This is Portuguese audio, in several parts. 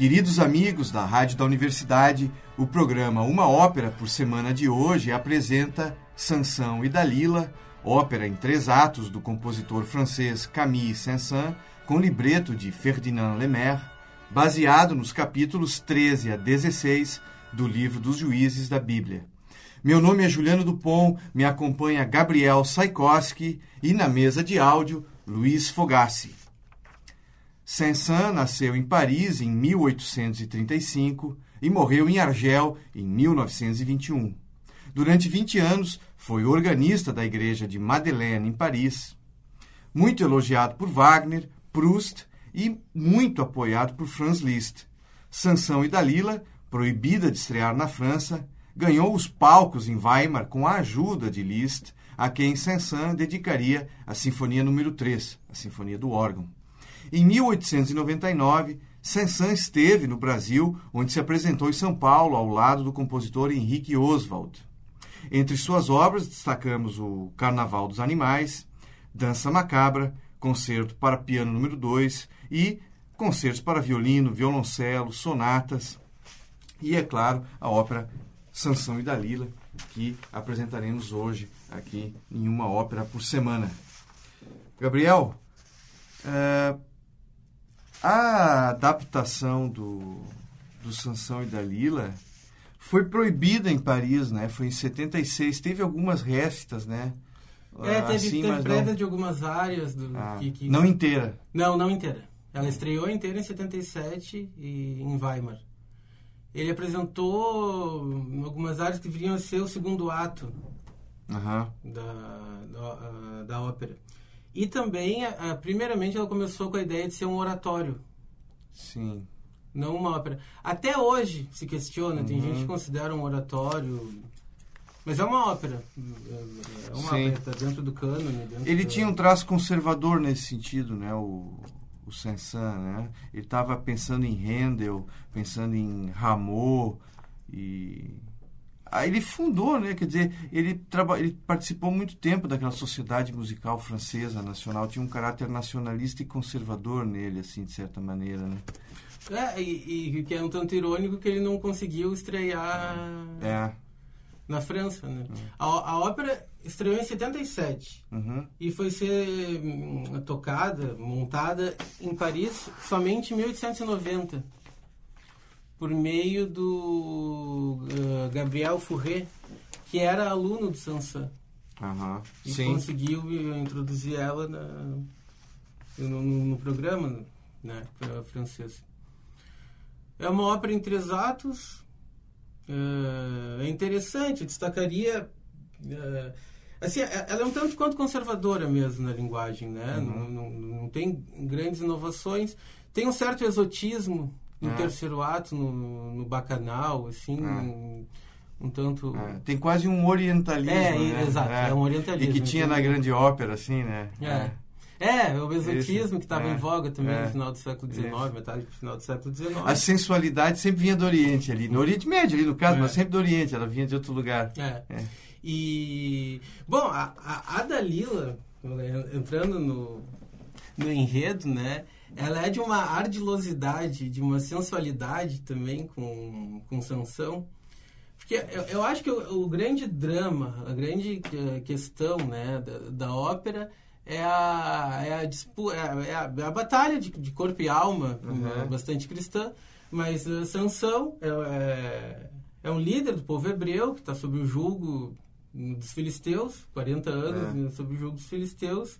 Queridos amigos da Rádio da Universidade, o programa Uma Ópera por Semana de hoje apresenta Sansão e Dalila, ópera em três atos do compositor francês Camille Saint-Saëns, com libreto de Ferdinand Lemaire, baseado nos capítulos 13 a 16 do livro dos Juízes da Bíblia. Meu nome é Juliano Dupont, me acompanha Gabriel Saikoski e na mesa de áudio, Luiz Fogassi. Saint-Saëns nasceu em Paris em 1835 e morreu em Argel em 1921. Durante 20 anos, foi organista da igreja de Madeleine, em Paris. Muito elogiado por Wagner, Proust e muito apoiado por Franz Liszt. Sansão e Dalila, proibida de estrear na França, ganhou os palcos em Weimar com a ajuda de Liszt, a quem Saint-Saëns dedicaria a Sinfonia número 3, a Sinfonia do órgão. Em 1899, Saint-Saëns esteve no Brasil, onde se apresentou em São Paulo ao lado do compositor Henrique Oswald. Entre suas obras destacamos o Carnaval dos Animais, Dança Macabra, Concerto para Piano número 2 e concertos para violino, violoncelo, sonatas e, é claro, a ópera Sansão e Dalila, que apresentaremos hoje aqui em uma ópera por semana. Gabriel, uh, a adaptação do, do Sansão e Dalila foi proibida em Paris, né? Foi em 76. Teve algumas restas, né? É, teve, assim, teve prévia não... de algumas áreas. Do, ah, que, que... Não inteira? Não, não inteira. Ela estreou inteira em 77 e em Weimar. Ele apresentou algumas áreas que viriam a ser o segundo ato uhum. da, da, da ópera. E também, a, a, primeiramente, ela começou com a ideia de ser um oratório. Sim. Não uma ópera. Até hoje se questiona, uhum. tem gente que considera um oratório. Mas é uma ópera. É uma Sim. ópera, está dentro do cânone. Ele tinha um traço conservador nesse sentido, né? O, o Saint-Saëns, né? Ele estava pensando em Handel, pensando em Rameau e Aí ele fundou, né? Quer dizer, ele, traba... ele participou muito tempo daquela sociedade musical francesa nacional. Tinha um caráter nacionalista e conservador nele, assim, de certa maneira, né? É, e, e que é um tanto irônico que ele não conseguiu estrear é. na França, né? É. A, a ópera estreou em 77 uhum. e foi ser hum, tocada, montada em Paris somente em 1890 por meio do uh, Gabriel Fourré, que era aluno do Sansan. Uhum. E Sim. conseguiu introduzir ela na, no, no, programa né, francês. É uma ópera em três atos. Uh, é interessante, destacaria. Uh, assim, ela é um tanto quanto conservadora mesmo na linguagem, né? Uhum. Não, não, não, tem grandes inovações. Tem um certo exotismo no é. terceiro ato, no, no bacanal, assim, é. um, um, tanto... É. Tem quase um orientalismo, É, né? exato, é. um orientalismo. E que tinha na grande ópera, assim, né? É. É, o exotismo que estava em voga também no final do século XIX, metade do final do século XIX. A sensualidade sempre vinha do Oriente ali, no Oriente Médio ali no caso, mas sempre do Oriente, ela vinha de outro lugar. É. E, bom, a, a, a Dalila, entrando no, no enredo, né? Ela é de uma ardilosidade, de uma sensualidade também com, com Sansão. Porque eu, eu acho que o, o, grande drama, a grande eh, questão né, da, da ópera é a, é a, disputa, é a, é a, é a batalha de, de, corpo e alma, uhum. né, bastante cristã, mas uh, Sansão é, é, é, um líder do povo hebreu que está sob o julgo dos filisteus, 40 anos é. sob o julgo dos filisteus,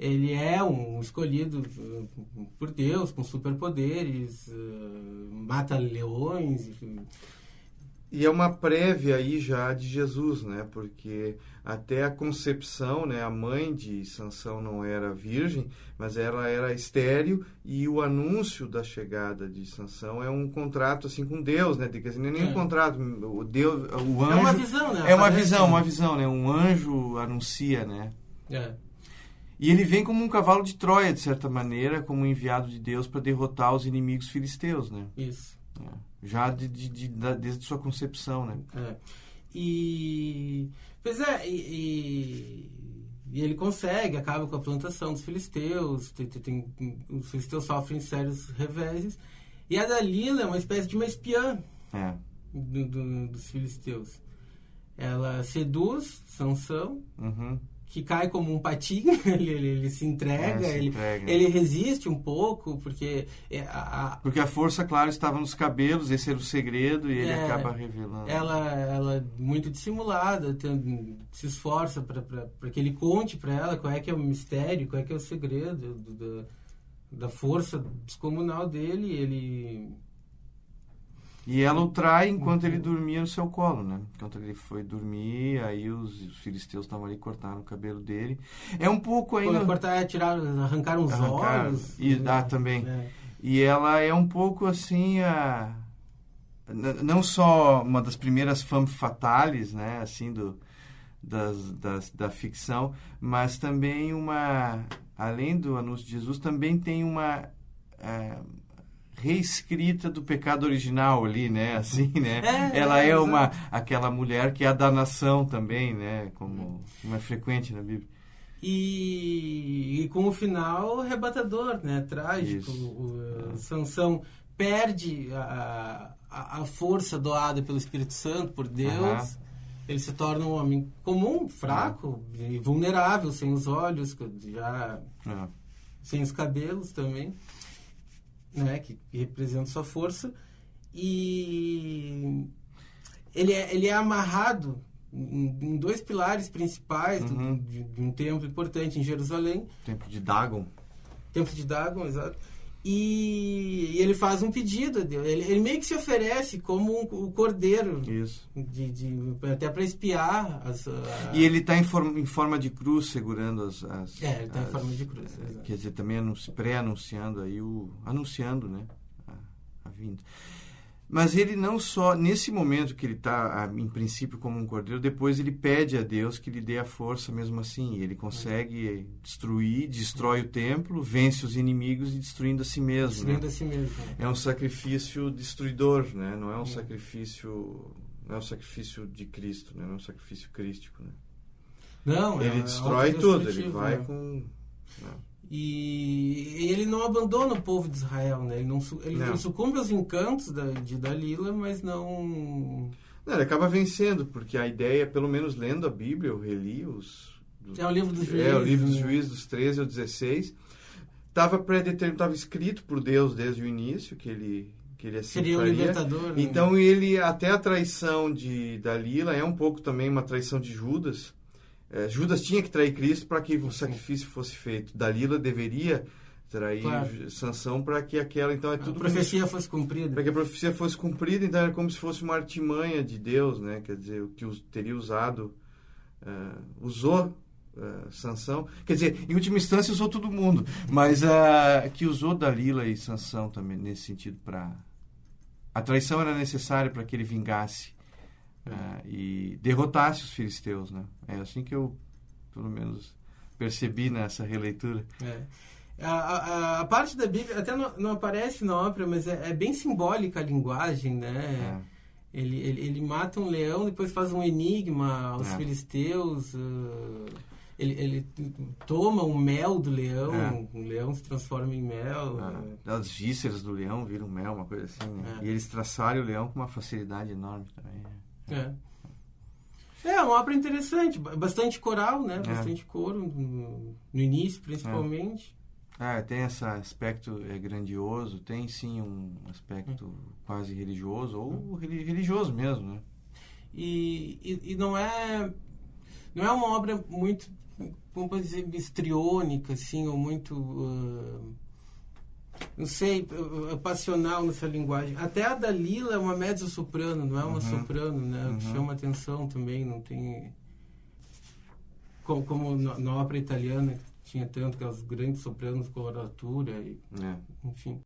ele é um escolhido uh, por Deus, com superpoderes, uh, mata leões. Enfim. E é uma prévia aí já de Jesus, né? Porque até a concepção, né? A mãe de Sansão não era virgem, mas ela era estéril e o anúncio da chegada de Sansão é um contrato assim com Deus, né? Quer dizer, nem é. um contrato, o Deus, o anjo É uma visão, né? É uma visão, uma visão, né? Um anjo anuncia, né? É. E ele vem como um cavalo de Troia, de certa maneira, como um enviado de Deus para derrotar os inimigos filisteus, né? Isso. É. Já de, de, de, desde sua concepção, né? É. E... Pois é, e, e, ele consegue, acaba com a plantação dos filisteus, tem, tem, os filisteus sofrem sérios reveses, E a Dalila é uma espécie de uma espiã É. do- do- dos filisteus. Ela seduz Sansão, Uhum. Que cai como um patinho, ele, ele- ele se entrega, É, se ele, entrega. ele resiste um pouco, porque é, a- a- Porque a força, claro, estava nos cabelos, esse era o segredo, e ele É, acaba revelando. ela, ela é muito dissimulada, tem- se esforça para que ele conte para ela qual é que é o mistério, qual é que é o segredo do- da, da força descomunal dele. Ele E ela o trai enquanto ele dormia no seu colo, né? Enquanto ele foi dormir, aí os, os filisteus estavam ali, cortaram o cabelo dele. É um pouco ainda... cortar, tirar, arrancar os Arrancar, olhos. e dá também. É. E ela é um pouco assim a não só uma das primeiras femme fatales, né, assim do das, das, da ficção, mas também uma além do anúncio de Jesus também tem uma eh, reescrita do pecado original ali, né? Assim, né? É, Ela é exato. uma aquela mulher que é a da nação também, né? Como, como é frequente na Bíblia. E, e com o final arrebatador, né? Trágico. O, o Sansão perde a, a, a força doada pelo Espírito Santo, por Deus. Aham. Ele se torna um homem comum, fraco e vulnerável, sem os olhos, já É. sem os cabelos também, né, que, que representam sua força. E ele é, ele é amarrado em, dois pilares principais do- Uhum. de, de um templo importante em Jerusalém, Tempo de Dagon. templo de Dagon, exato. E, e ele faz um pedido a Deus. Ele, ele meio que se oferece como um, o cordeiro, Isso. de, de- até para espiar as. a- E ele está em, forma- em forma de cruz, segurando as. as É, ele está em forma de cruz. exato. Quer dizer, também anunci- pré-anunciando aí o. anunciando, né? A, a vinda. Mas ele não só, nesse momento que ele está, em princípio, como um cordeiro, depois ele pede a Deus que lhe dê a força mesmo assim. Ele consegue destruir, destrói o templo, vence os inimigos e destruindo a si mesmo. né? Destruindo a si mesmo. né? É um sacrifício destruidor, né? Não é um sacrifício. Não é um sacrifício de Cristo, né? Não é um sacrifício crístico, né? Não, é- Ele é destrói tudo, ele vai né? com. E ele não abandona o povo de Israel, né? Ele não, ele Não. não sucumbe aos encantos da, de Dalila, mas não... Não, ele acaba vencendo, porque a ideia, pelo menos lendo a Bíblia, eu reli os. dos- É o livro dos É, juízes. o livro dos né? juízes, dos 13 ao 16. Estava predeterminado, estava escrito por Deus desde o início que ele, que ele assim Seria o faria. libertador. né? Então ele, até a traição de Dalila é um pouco também uma traição de Judas. É, Judas tinha que trair Cristo para que o sacrifício fosse feito. Dalila deveria trair Claro. Sanção para que aquela então é a tudo profecia fosse cumprida. para que a profecia fosse cumprida, então era como se fosse uma artimanha de Deus, né? Quer dizer, o que teria usado, eh, usou eh, Sansão, quer dizer, em última instância usou todo mundo, mas ah, que usou Dalila e Sansão também nesse sentido para a traição era necessária para que ele vingasse ah, e derrotasse os filisteus, né? É assim que eu, pelo menos, percebi nessa releitura. É. A, a- a parte da Bíblia até não, não aparece na ópera, mas é, é bem simbólica a linguagem, né? É. Ele, ele, ele mata um leão, depois faz um enigma aos É. filisteus. ah, ele, ele toma o mel do leão, É. o leão se transforma em mel. Ah, as vísceras do leão viram mel, uma coisa assim. né? É. E eles traçaram o leão com uma facilidade enorme também. né? É. É uma ópera interessante, ba- bastante coral, né? É. Bastante coro no, no início, principalmente. Ah, tem esse aspecto é, grandioso, tem sim um aspecto quase religioso, ou reli- religioso mesmo, né? E, e, e não é não é uma obra muito como pode dizer histriônica assim ou muito ah, não sei passional nessa linguagem até a Dalila é uma mezzo soprano não é uma Uhum. soprano né que Uhum. chama atenção também não tem como, como na, na ópera italiana tinha tanto aquelas grandes sopranos com coloratura e É. enfim